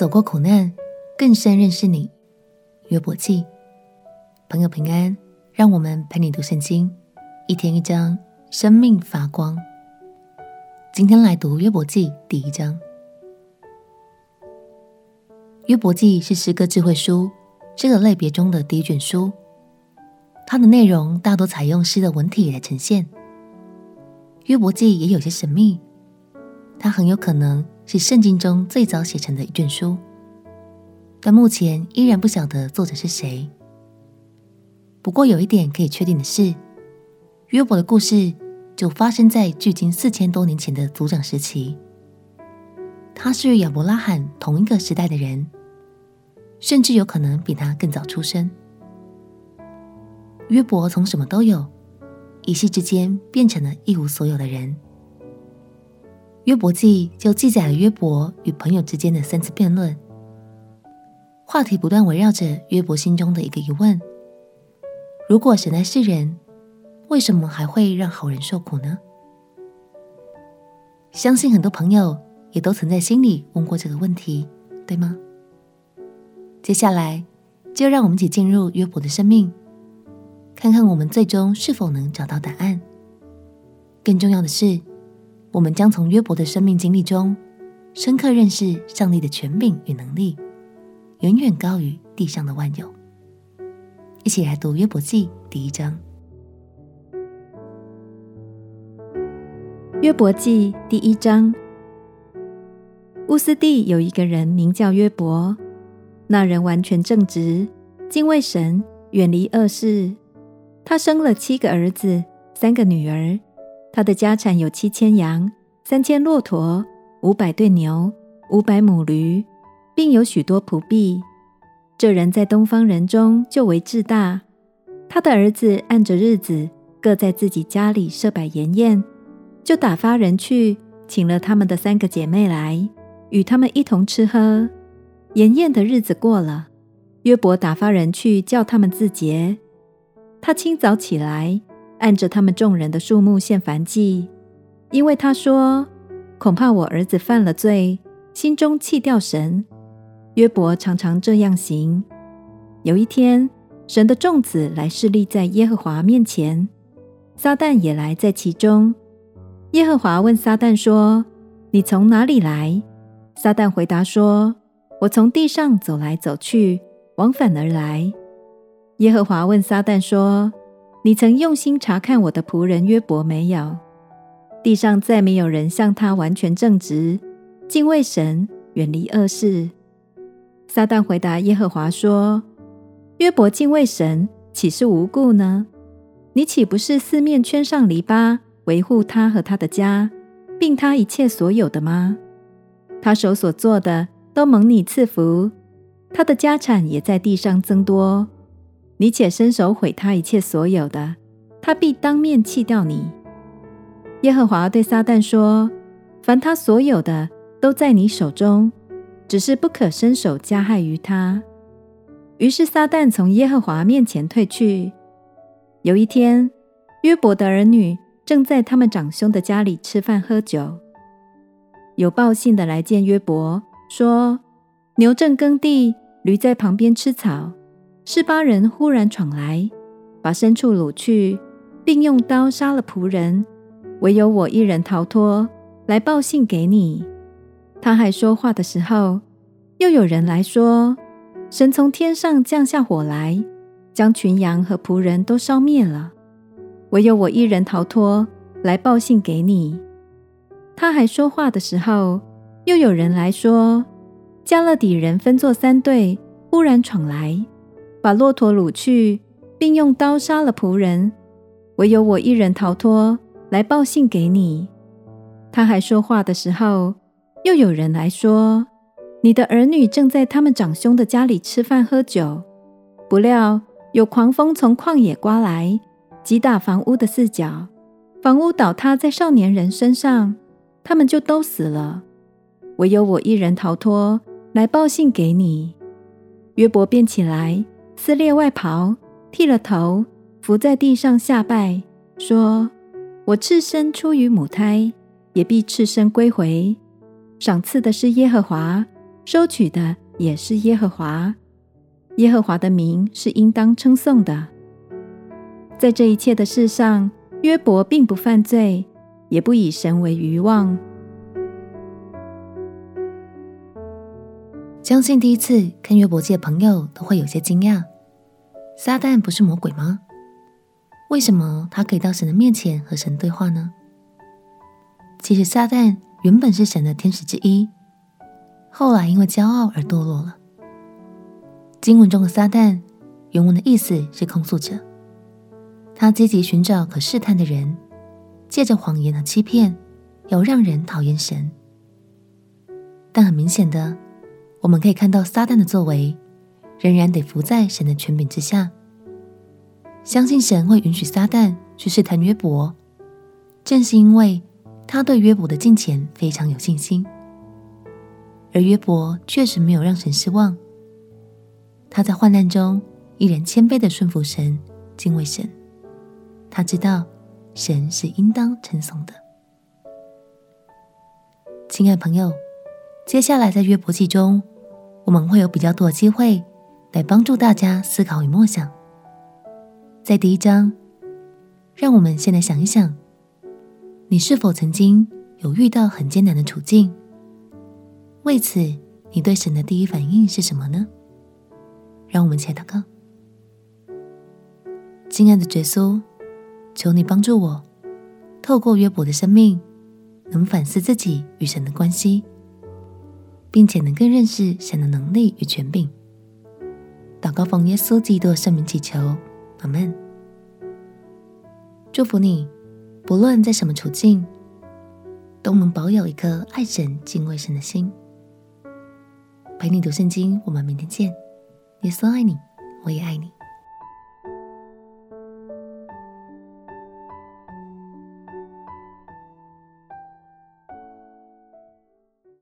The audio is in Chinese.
走过苦难，更深认识你。约伯记，朋友平安，让我们陪你读圣经，一天一章，生命发光。今天来读约伯记第一章。约伯记是诗歌智慧书这个类别中的第一卷书，它的内容大多采用诗的文体来呈现。约伯记也有些神秘，它很有可能是圣经中最早写成的一卷书，但目前依然不晓得作者是谁。不过有一点可以确定的是，约伯的故事就发生在距今四千多年前的族长时期。他是亚伯拉罕同一个时代的人，甚至有可能比他更早出生。约伯从什么都有。一夕之间变成了一无所有的人。约伯记就记载了约伯与朋友之间的三次辩论，话题不断围绕着约伯心中的一个疑问：如果神爱世人，为什么还会让好人受苦呢？相信很多朋友也都曾在心里问过这个问题，对吗？接下来就让我们一起进入约伯的生命。看看我们最终是否能找到答案。更重要的是，我们将从约伯的生命经历中，深刻认识上帝的权柄与能力，远远高于地上的万有。一起来读约伯记第一章。约伯记第一章。乌斯地有一个人名叫约伯，那人完全正直，敬畏神，远离恶事。他生了七个儿子，三个女儿。他的家产有七千羊，三千骆驼，五百对牛，五百母驴，并有许多仆婢。这人在东方人中就为至大。他的儿子按着日子，各在自己家里设摆筵宴，就打发人去请了他们的三个姐妹来，与他们一同吃喝。筵宴的日子过了，约伯打发人去叫他们自洁。他清早起来，按着他们众人的数目献燔祭，因为他说：“恐怕我儿子犯了罪，心中弃掉神。”约伯常常这样行。有一天，神的众子来侍立在耶和华面前，撒旦也来在其中。耶和华问撒旦说：“你从哪里来？”撒旦回答说：“我从地上走来走去，往返而来。”耶和华问撒旦说：“你曾用心察看我的仆人约伯没有？地上再没有人像他完全正直，敬畏神，远离恶事。”撒旦回答耶和华说：“约伯敬畏神，岂是无故呢？你岂不是四面圈上篱笆，维护他和他的家，并他一切所有的吗？他手所做的都蒙你赐福，他的家产也在地上增多。”你且伸手毁他一切所有的，他必当面弃掉你。耶和华对撒旦说：“凡他所有的都在你手中，只是不可伸手加害于他。”于是撒旦从耶和华面前退去。有一天，约伯的儿女正在他们长兄的家里吃饭喝酒，有报信的来见约伯，说：“牛正耕地，驴在旁边吃草。”示巴人忽然闯来，把牲畜掳去，并用刀杀了仆人，唯有我一人逃脱，来报信给你。他还说话的时候，又有人来说：神从天上降下火来，将群羊和仆人都烧灭了，唯有我一人逃脱，来报信给你。他还说话的时候，又有人来说：迦勒底人分作三队，忽然闯来。把骆驼掳去，并用刀杀了仆人，唯有我一人逃脱，来报信给你。他还说话的时候，又有人来说：“你的儿女正在他们长兄的家里吃饭喝酒，不料有狂风从旷野刮来，击打房屋的四角，房屋倒塌在少年人身上，他们就都死了。唯有我一人逃脱，来报信给你。”约伯便起来。撕裂外袍，剃了头，伏在地上下拜，说：“我赤身出于母胎，也必赤身归回。赏赐的是耶和华，收取的也是耶和华。耶和华的名是应当称颂的。在这一切的事上，约伯并不犯罪，也不以神为愚妄。相信第一次看约伯记的朋友都会有些惊讶：撒旦不是魔鬼吗？为什么他可以到神的面前和神对话呢？其实撒旦原本是神的天使之一，后来因为骄傲而堕落了。经文中的撒旦，原文的意思是控诉者。他积极寻找可试探的人，借着谎言和欺骗，要让人讨厌神。但很明显的，我们可以看到撒旦的作为，仍然得服在神的权柄之下。相信神会允许撒旦去试探约伯，正是因为他对约伯的敬虔非常有信心。而约伯确实没有让神失望。他在患难中依然谦卑的顺服神，敬畏神。他知道神是应当称颂的。亲爱朋友，接下来在约伯记中，我们会有比较多的机会来帮助大家思考与默想。在第一章，让我们先来想一想，你是否曾经有遇到很艰难的处境？为此，你对神的第一反应是什么呢？让我们一起祷告，亲爱的耶稣，求你帮助我，透过约伯的生命，能反思自己与神的关系，并且能更认识神的能力与权柄。祷告奉耶稣基督圣名祈求，阿门。祝福你，不论在什么处境，都能保有一颗爱神、敬畏神的心。陪你读圣经，我们明天见。耶稣爱你，我也爱你。